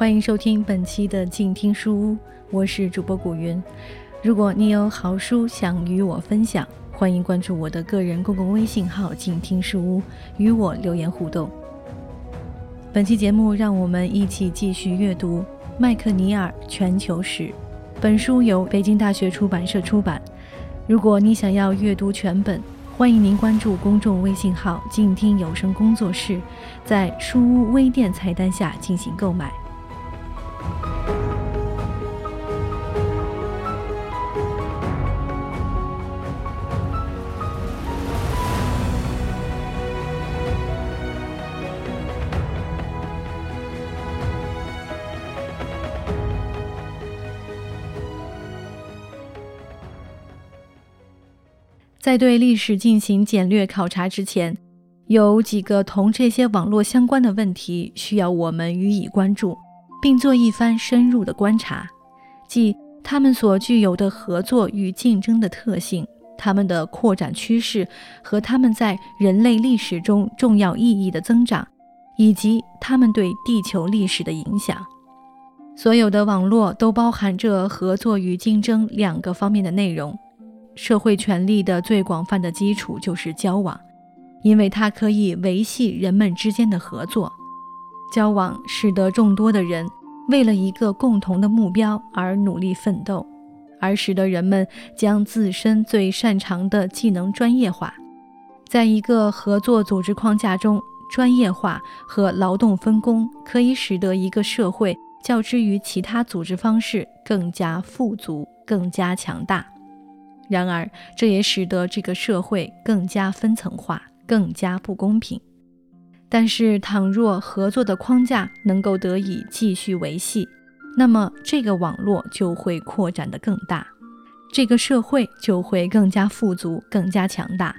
欢迎收听本期的静听书屋，我是主播古云。如果你有好书想与我分享，欢迎关注我的个人公共微信号“静听书屋”，与我留言互动。本期节目，让我们一起继续阅读《麦克尼尔全球史》。本书由北京大学出版社出版。如果你想要阅读全本，欢迎您关注公众微信号“静听有声工作室”，在书屋微店菜单下进行购买。在对历史进行简略考察之前，有几个同这些网络相关的问题需要我们予以关注，并做一番深入的观察，即他们所具有的合作与竞争的特性、他们的扩展趋势和他们在人类历史中重要意义的增长，以及他们对地球历史的影响。所有的网络都包含着合作与竞争两个方面的内容。社会权力的最广泛的基础就是交往，因为它可以维系人们之间的合作。交往使得众多的人为了一个共同的目标而努力奋斗，而使得人们将自身最擅长的技能专业化。在一个合作组织框架中，专业化和劳动分工可以使得一个社会较之于其他组织方式更加富足、更加强大。然而，这也使得这个社会更加分层化，更加不公平。但是，倘若合作的框架能够得以继续维系，那么这个网络就会扩展得更大，这个社会就会更加富足、更加强大，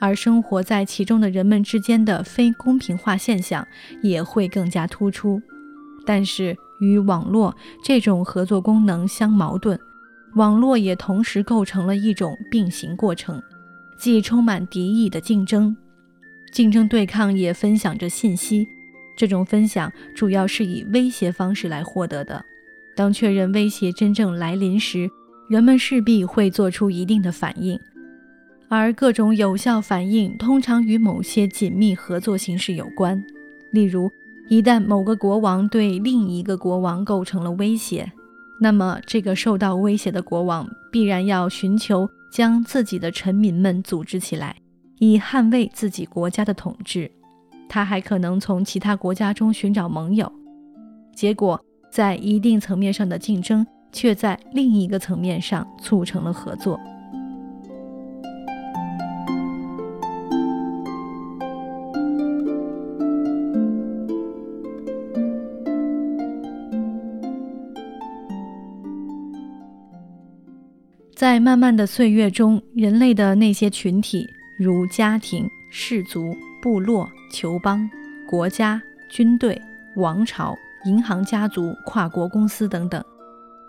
而生活在其中的人们之间的非公平化现象也会更加突出。但是，与网络这种合作功能相矛盾。网络也同时构成了一种并行过程，即充满敌意的竞争。竞争对抗也分享着信息，这种分享主要是以威胁方式来获得的。当确认威胁真正来临时，人们势必会做出一定的反应，而各种有效反应通常与某些紧密合作形式有关。例如，一旦某个国王对另一个国王构成了威胁。那么，这个受到威胁的国王必然要寻求将自己的臣民们组织起来，以捍卫自己国家的统治。他还可能从其他国家中寻找盟友。结果，在一定层面上的竞争，却在另一个层面上促成了合作。在漫漫的岁月中，人类的那些群体，如家庭、氏族、部落、酋邦、国家、军队、王朝、银行家族、跨国公司等等，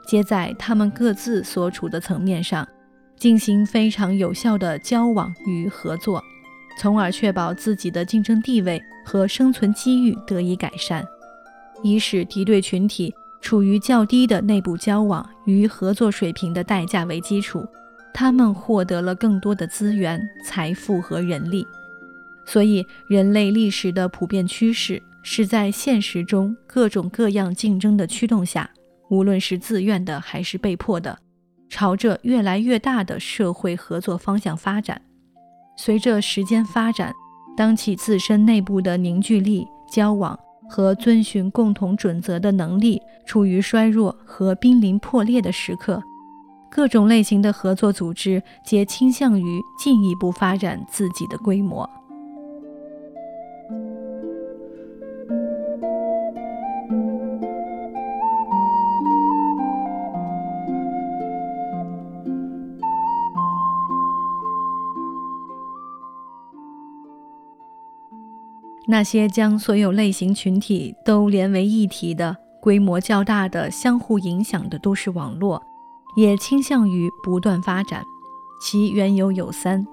皆在他们各自所处的层面上进行非常有效的交往与合作，从而确保自己的竞争地位和生存机遇得以改善，以使敌对群体。处于较低的内部交往与合作水平的代价为基础，他们获得了更多的资源、财富和人力。所以，人类历史的普遍趋势是在现实中各种各样竞争的驱动下，无论是自愿的还是被迫的，朝着越来越大的社会合作方向发展。随着时间发展，当其自身内部的凝聚力、交往。和遵循共同准则的能力处于衰弱和濒临破裂的时刻，各种类型的合作组织皆倾向于进一步发展自己的规模。那些将所有类型群体都连为一体的、规模较大的、相互影响的都市网络，也倾向于不断发展。其缘由有三：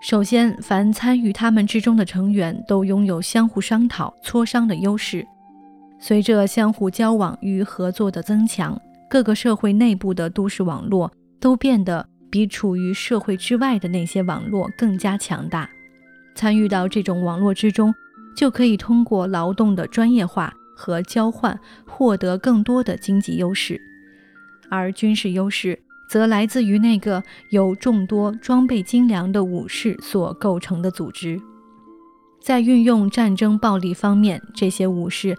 首先，凡参与他们之中的成员都拥有相互商讨、磋商的优势；随着相互交往与合作的增强，各个社会内部的都市网络都变得比处于社会之外的那些网络更加强大。参与到这种网络之中，就可以通过劳动的专业化和交换，获得更多的经济优势。而军事优势则来自于那个由众多装备精良的武士所构成的组织。在运用战争暴力方面，这些武士。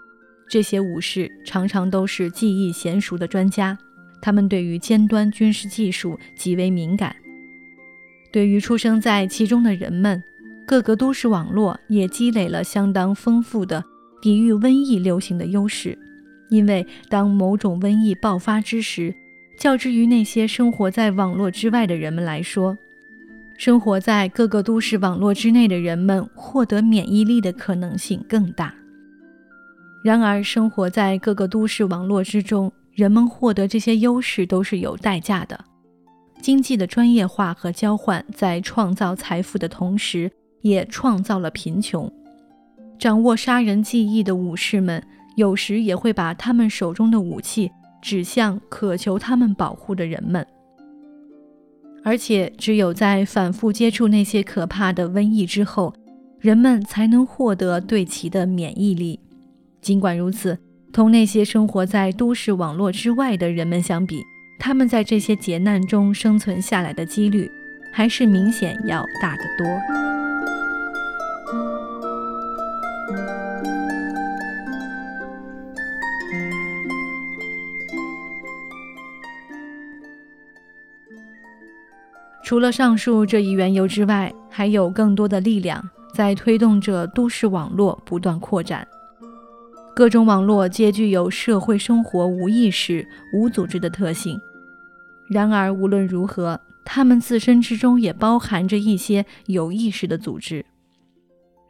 这些武士常常都是技艺娴熟的专家，他们对于尖端军事技术极为敏感。对于出生在其中的人们，各个都市网络也积累了相当丰富的抵御瘟疫流行的优势。因为当某种瘟疫爆发之时，较之于那些生活在网络之外的人们来说，生活在各个都市网络之内的人们获得免疫力的可能性更大。然而，生活在各个都市网络之中，人们获得这些优势都是有代价的。经济的专业化和交换，在创造财富的同时，也创造了贫穷。掌握杀人技艺的武士们，有时也会把他们手中的武器指向渴求他们保护的人们。而且，只有在反复接触那些可怕的瘟疫之后，人们才能获得对其的免疫力。尽管如此，同那些生活在都市网络之外的人们相比，他们在这些劫难中生存下来的几率，还是明显要大得多。除了上述这一缘由之外，还有更多的力量在推动着都市网络不断扩展。各种网络皆具有社会生活无意识、无组织的特性。然而，无论如何，它们自身之中也包含着一些有意识的组织，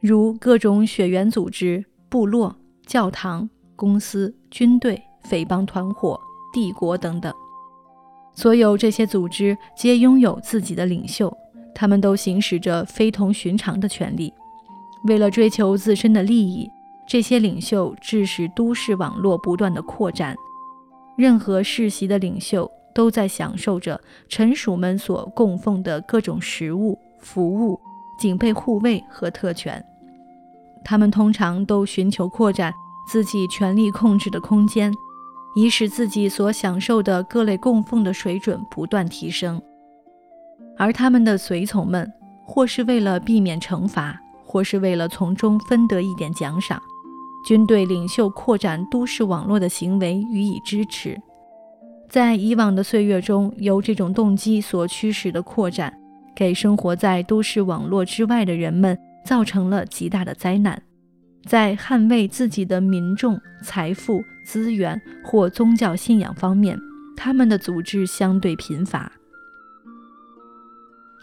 如各种血缘组织、部落、教堂、公司、军队、匪帮团伙、帝国等等。所有这些组织皆拥有自己的领袖，他们都行使着非同寻常的权利，为了追求自身的利益。这些领袖致使都市网络不断的扩展，任何世袭的领袖都在享受着臣属们所供奉的各种食物、服务、警备护卫和特权。他们通常都寻求扩展自己权力控制的空间，以使自己所享受的各类供奉的水准不断提升。而他们的随从们，或是为了避免惩罚，或是为了从中分得一点奖赏。军队领袖扩展都市网络的行为予以支持，在以往的岁月中，由这种动机所驱使的扩展，给生活在都市网络之外的人们造成了极大的灾难。在捍卫自己的民众、财富、资源或宗教信仰方面，他们的组织相对贫乏。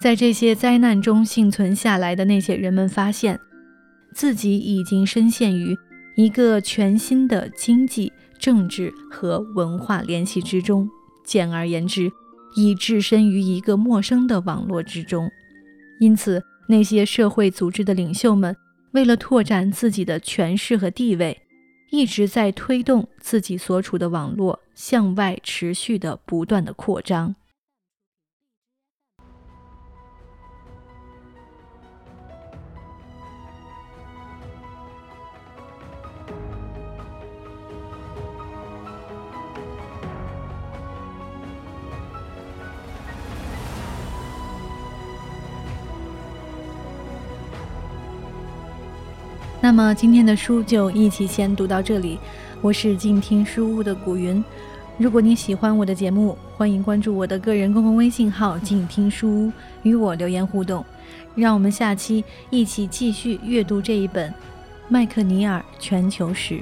在这些灾难中幸存下来的那些人们发现，自己已经深陷于。一个全新的经济、政治和文化联系之中，简而言之，已置身于一个陌生的网络之中。因此，那些社会组织的领袖们，为了拓展自己的权势和地位，一直在推动自己所处的网络向外持续的不断的扩张。那么今天的书就一起先读到这里。我是静听书屋的古云。如果你喜欢我的节目，欢迎关注我的个人公共微信号“静听书屋”，与我留言互动。让我们下期一起继续阅读这一本《麦克尼尔全球史》。